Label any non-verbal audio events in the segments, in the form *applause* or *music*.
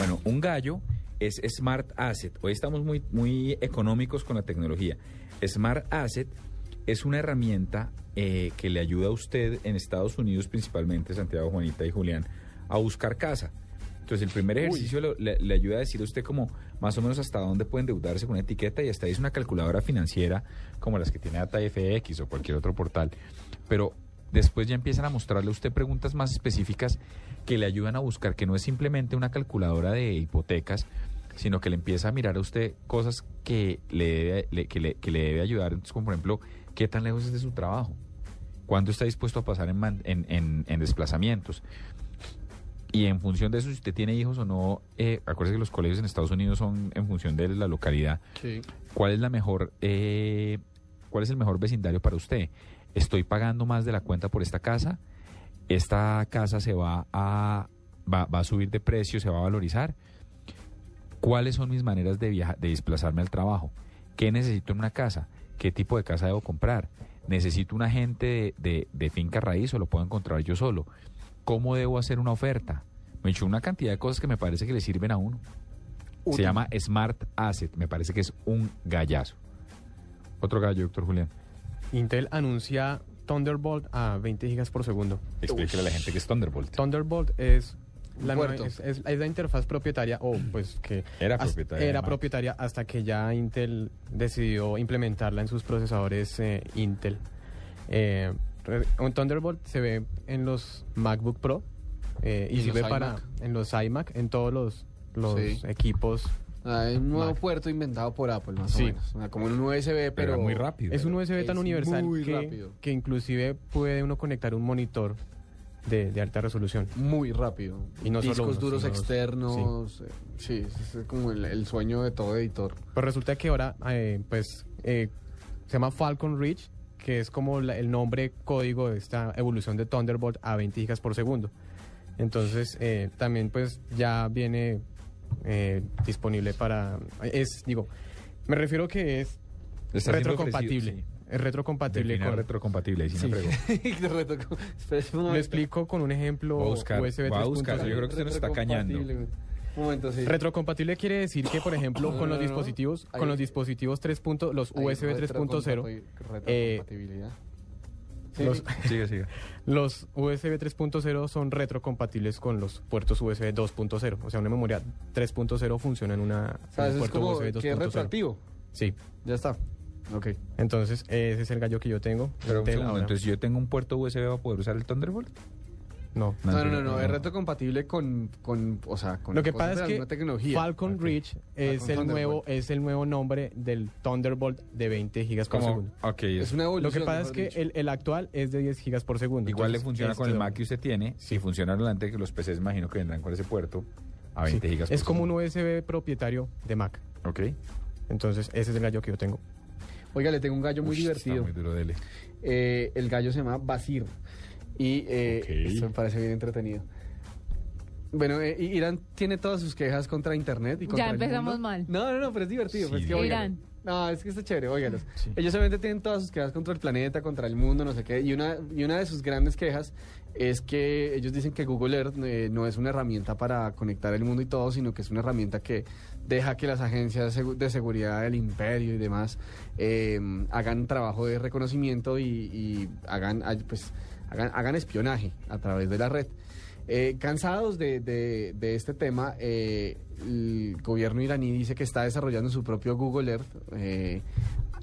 Bueno, un gallo es Smart Asset. Hoy estamos muy, muy económicos con la tecnología. Smart Asset es una herramienta eh, que le ayuda a usted en Estados Unidos, principalmente Santiago, Juanita y Julián, a buscar casa. Entonces, el primer ejercicio le, le ayuda a decir a usted como más o menos hasta dónde puede endeudarse con una etiqueta y hasta ahí es una calculadora financiera como las que tiene DataFX o cualquier otro portal. Pero después ya empiezan a mostrarle a usted preguntas más específicas que le ayudan a buscar, que no es simplemente una calculadora de hipotecas, sino que le empieza a mirar a usted cosas que le debe, le- que le, que le debe ayudar. Entonces, como por ejemplo, ¿qué tan lejos es de su trabajo? ¿Cuándo está dispuesto a pasar en, man- en, en- en desplazamientos? Y en función de eso, si usted tiene hijos o no, eh, acuérdese que los colegios en Estados Unidos son en función de la localidad. Sí. ¿Cuál es la mejor, eh, cuál es el mejor vecindario para usted? ¿Estoy pagando más de la cuenta por esta casa? ¿Esta casa se va a, va, va a subir de precio, se va a valorizar? ¿Cuáles son mis maneras de viajar, de desplazarme al trabajo? ¿Qué necesito en una casa? ¿Qué tipo de casa debo comprar? ¿Necesito un agente de, de- de finca raíz o lo puedo encontrar yo solo? ¿Cómo debo hacer una oferta? Me he hecho una cantidad de cosas que me parece que le sirven a uno. Se llama Smart Asset. Me parece que es un gallazo. Otro gallo, doctor Julián. Intel anuncia Thunderbolt a 20 gigas por segundo. Explíquele a la gente que es Thunderbolt. Thunderbolt es la, es, es- es la interfaz propietaria, o pues que Era propietaria Era propietaria hasta que ya Intel decidió implementarla en sus procesadores eh, Intel. Eh, un Thunderbolt se ve en los MacBook Pro eh, y ¿Y sirve para en los iMac, en todos los, los Sí. equipos. Hay un nuevo Mac. puerto inventado por Apple, más Sí. o menos. Como un USB, pero... Pero muy rápido. Es un USB tan universal muy que, rápido. que inclusive puede uno conectar un monitor de, de alta resolución. Muy rápido. Y no solo Discos uno, duros externos. eh, Sí, ese es como el, el sueño de todo editor. Pues resulta que ahora, eh, pues, eh, se llama Falcon Reach, que es como la- el nombre código de esta evolución de Thunderbolt a 20 gigas por segundo. Entonces, eh, también, pues, ya viene eh, disponible para... Es, digo, me refiero que es Está retrocompatible. Es retrocompatible con... retrocompatible, ahí sí, Sí. me fregó. De reto- Espera un Lo explico con un ejemplo Voy a buscar, USB voy a buscar, 3.0. yo creo que usted nos está cañando. Retrocompatible. Un momento, sí. Retrocompatible quiere decir que, por ejemplo, No, con no, los no, no. dispositivos, Ahí- con los dispositivos 3. punto- los Hay USB 3.0, retrocompati- eh, Retrocompatibilidad. Sí, los. Sigue, sigue. los USB 3.0 son retrocompatibles con los puertos USB 2.0. O sea, una memoria 3.0 funciona en una O sea, en eso un es puerto como USB que es 2.0. retroactivo. Sí. Ya está. Ok. Entonces, ese es el gallo que yo tengo. Pero un segundo, ahora- entonces yo tengo un puerto USB para poder usar el Thunderbolt. No. No, no, no, no, es retrocompatible con, con, o sea, con Lo que pasa es la que. Falcon. Reach es Falcon el nuevo es el nuevo nombre del Thunderbolt de 20 gigas por segundo. ok, Es es- una Lo que pasa es que el, el actual es de 10 gigas por segundo. igual le funciona con el este- Mac que usted tiene. Si funciona adelante, que los PCs imagino que vendrán con ese puerto a Sí. 20 gigas. por Es como un segundo. USB propietario de Mac. Ok. Entonces, ese es el gallo que yo tengo. Oiga, le tengo un gallo muy divertido. Está muy duro, dele. Eh, el gallo se llama Basir. Y eh, esto me parece bien entretenido. Bueno, eh, Irán tiene todas sus quejas contra Internet y contra Ya el empezamos mundo. mal. No, no, no, pero es divertido. Sí, pues, que. Irán. No, es que está chévere, óigalos. Sí. Ellos obviamente tienen todas sus quejas contra el planeta, contra el mundo, no sé qué. Y una, y una de sus grandes quejas es que ellos dicen que Google Earth eh, no es una herramienta para conectar el mundo y todo, sino que es una herramienta que deja que las agencias de segu- de seguridad del imperio y demás eh, hagan trabajo de reconocimiento y, y hagan, pues, hagan, espionaje a través de la red. Eh, cansados de, este tema, eh, el gobierno iraní dice que está desarrollando su propio Google Earth eh,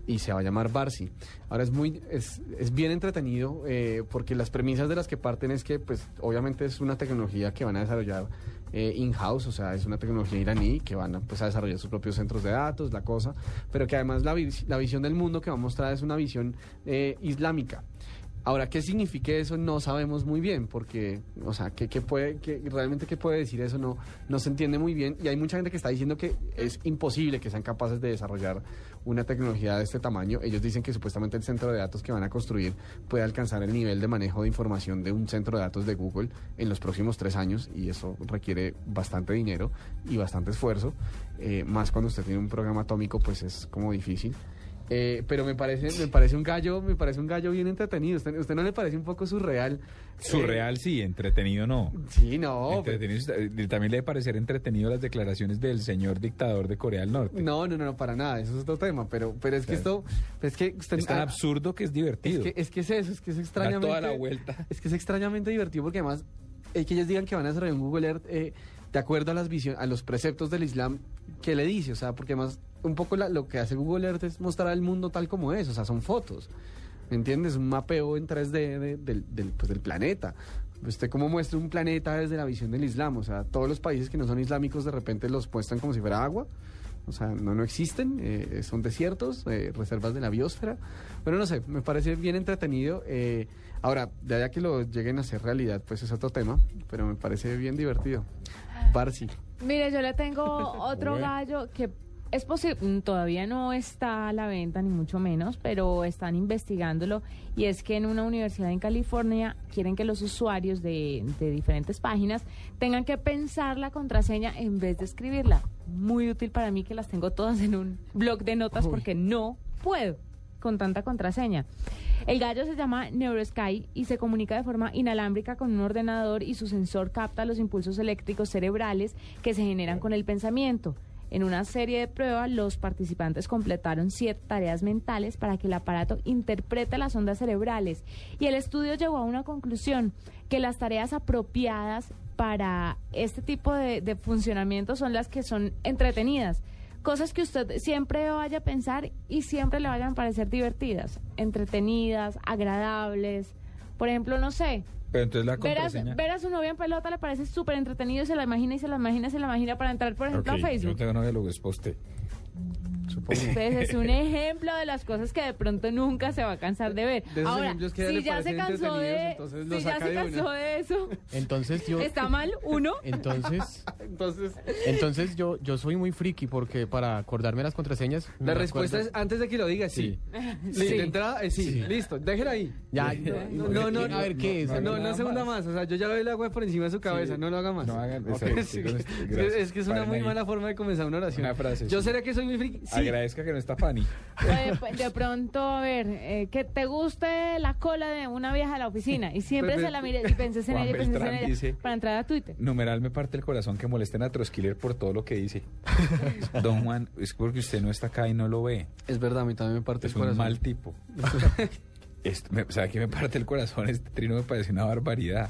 y se va a llamar Barsi. Ahora es muy es, bien entretenido porque las premisas de las que parten es que pues obviamente es una tecnología que van a desarrollar in-house, o sea, es una tecnología iraní que van a, pues, a desarrollar sus propios centros de datos, la cosa, pero que además la, vis- la visión del mundo que va a mostrar es una visión islámica. Ahora, ¿qué signifique eso? No sabemos muy bien, porque, o sea, ¿qué, qué puede, qué- realmente qué puede decir eso? No, no se entiende muy bien. Y hay mucha gente que está diciendo que es imposible que sean capaces de desarrollar una tecnología de este tamaño. Ellos dicen que supuestamente el centro de datos que van a construir puede alcanzar el nivel de manejo de información de un centro de datos de Google en los próximos tres años, y eso requiere bastante dinero y bastante esfuerzo. Eh, más cuando usted tiene un programa atómico, pues es como difícil. Eh, pero me parece, me parece un gallo, me parece un gallo bien entretenido. ¿Usted, usted no le parece un poco surreal? Surreal sí, entretenido no. Eh, sí, no. pues- Entretenido, eh, también le debe parecer entretenido las declaraciones del señor dictador de Corea del Norte. No, no, no, no, para nada. Eso es otro tema. Pero, pero es que esto, es que usted Es tan ah, absurdo que es es divertido. que, es que es eso, es que es Da extrañamente. toda la vuelta. Es que es extrañamente divertido porque además el que ellos digan que van a desarrollar un Google Earth eh, de acuerdo a las visiones, a los preceptos del Islam que le dice, o sea, porque además un poco la- lo que hace Google Earth es mostrar al mundo tal como es, o sea, son fotos. ¿Me entiendes? Un mapeo en 3D de- del, del, pues, del planeta. Usted cómo muestra un planeta desde la visión del Islam, o sea, todos los países que no son islámicos de repente los muestran como si fuera agua. O sea, no, no existen, eh, son desiertos, eh, reservas de la biosfera. Bueno, no sé, me parece bien entretenido. eh, ahora, de allá que lo lleguen a hacer realidad, pues es otro tema, pero me parece bien divertido. Barsi. Mire, yo le tengo *laughs* otro Bueno. gallo que es posible, todavía no está a la venta ni mucho menos, pero están investigándolo y es que en una universidad en California quieren que los usuarios de, de diferentes páginas tengan que pensar la contraseña en vez de escribirla. Muy útil para mí que las tengo todas en un blog de notas porque no puedo con tanta contraseña. El gallo se llama NeuroSky y se comunica de forma inalámbrica con un ordenador y su sensor capta los impulsos eléctricos cerebrales que se generan con el pensamiento. En una serie de pruebas, los participantes completaron siete tareas mentales para que el aparato interprete las ondas cerebrales. Y el estudio llegó a una conclusión, que las tareas apropiadas para este tipo de, funcionamiento son las que son entretenidas. Cosas que usted siempre vaya a pensar y siempre le vayan a parecer divertidas, entretenidas, agradables. Por ejemplo, no sé, Pero entonces la ver a, contraseña... ver a su novia en pelota le parece súper entretenido y se la imagina y se la imagina y se la imagina para entrar, por ejemplo, Ok, a Yo Facebook. tengo novia, luego es poste. Supongo. Pues es un *laughs* ejemplo de las cosas que de pronto nunca se va a cansar de ver. De Ahora, que si le ya se cansó de, si ya se cansó de eso, Entonces yo... *laughs* está mal uno. Entonces, *laughs* Entonces, entonces yo, yo soy muy friki porque para acordarme las contraseñas... la acuerdo- respuesta es antes de que lo diga, sí. Li- De entrada, eh, sí. Sí. Listo, déjela ahí. Ya, No, no, no, a ver qué es. No, no, segunda más. más. O sea, yo ya veo el agua por encima de su cabeza, no lo haga más. No hagan Ok. exacto, Sí, con es, que es una Paren muy ahí. mala forma de comenzar una oración. Una frase, Yo sí. seré que soy muy friki. Sí. Agradezca que no está Fanny. *laughs* Eh, pues, de pronto, a ver, eh, que te guste la cola de una vieja de la oficina y siempre Pues, se la mire y penses en Juan ella y penses en ella dice- para entrar a Twitter. Numeral me parte el corazón que molesten a Troskiller por todo lo que dice. *laughs* Don Juan, es porque usted no está acá y no lo ve. Es verdad, a mí también me parte Es el un corazón. mal tipo. *laughs* Esto me- ¿Sabe qué me parte el corazón? Este trino me parece una barbaridad.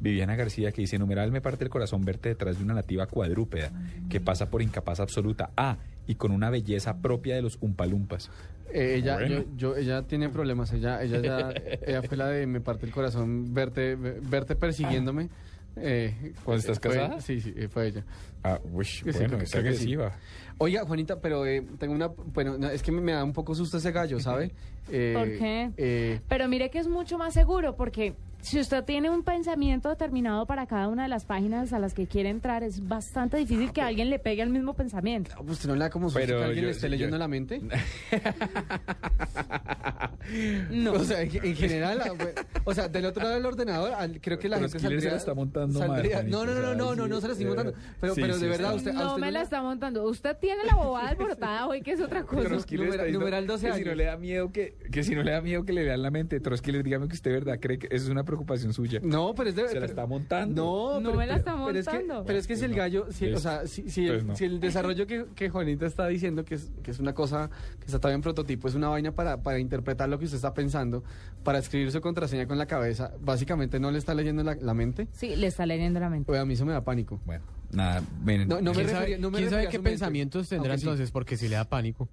Viviana García que dice, numeral me parte el corazón verte detrás de una nativa cuadrúpeda que pasa por incapaz absoluta. Ah, y con una belleza propia de los umpalumpas. Eh, ella, Bueno. yo, yo- ella tiene problemas. Ella, ella, ya- *laughs* ella fue la de me parte el corazón verte, verte persiguiéndome. Eh, ¿Cuándo estás fue- casada? Sí, sí, eh, fue ella. Ah, uy, Sí, bueno, creo- es creo que sí. agresiva. Oiga, Juanita, pero eh, tengo una. Bueno, no, es que me, me da un poco susto ese gallo, ¿sabe? *laughs* Eh, ¿Por qué? eh, Pero mire que es mucho más seguro porque si usted tiene un pensamiento determinado para cada una de las páginas a las que quiere entrar, es bastante difícil que alguien le pegue el mismo pensamiento. no, ¿Usted no le da como Pero que alguien yo- le esté yo- leyendo la mente? *laughs* No. O sea, en, en general, ah, o sea, del otro lado del ordenador, al- creo que la Pero gente él se saldría... la está montando saldría- no, no, no, no, no, no, se la estoy eh, montando. Pero, sí, pero sí de verdad, usted... a no usted me no la está montando. Usted tiene la bobada *laughs* alborotada hoy, que es otra cosa. Troskiller Numera- está diciendo numeral 12 que si no años. le da miedo que, que si no le da miedo que le lean la mente, Troskiller, dígame que usted verdad cree que eso es una preocupación suya. No, pero es de... Se la está montando. No, No pero- me la está pero es que- montando. Pero es que si el No. gallo, si, o Pues- sea, si, si el, pues no. si el desarrollo que, que Juanita está diciendo que es, que es una cosa que está todavía en prototipo, es una vaina para, para interpretar lo que usted está pensando, para escribir su contraseña con la cabeza, básicamente no le está leyendo la, la mente. Sí, le está leyendo la mente. Pues a mí eso me da pánico. Bueno, nada, miren. No, no me ¿Quién refería- sabe, no me quién sabe qué pensamientos tendrá sí. entonces? Porque si le da pánico.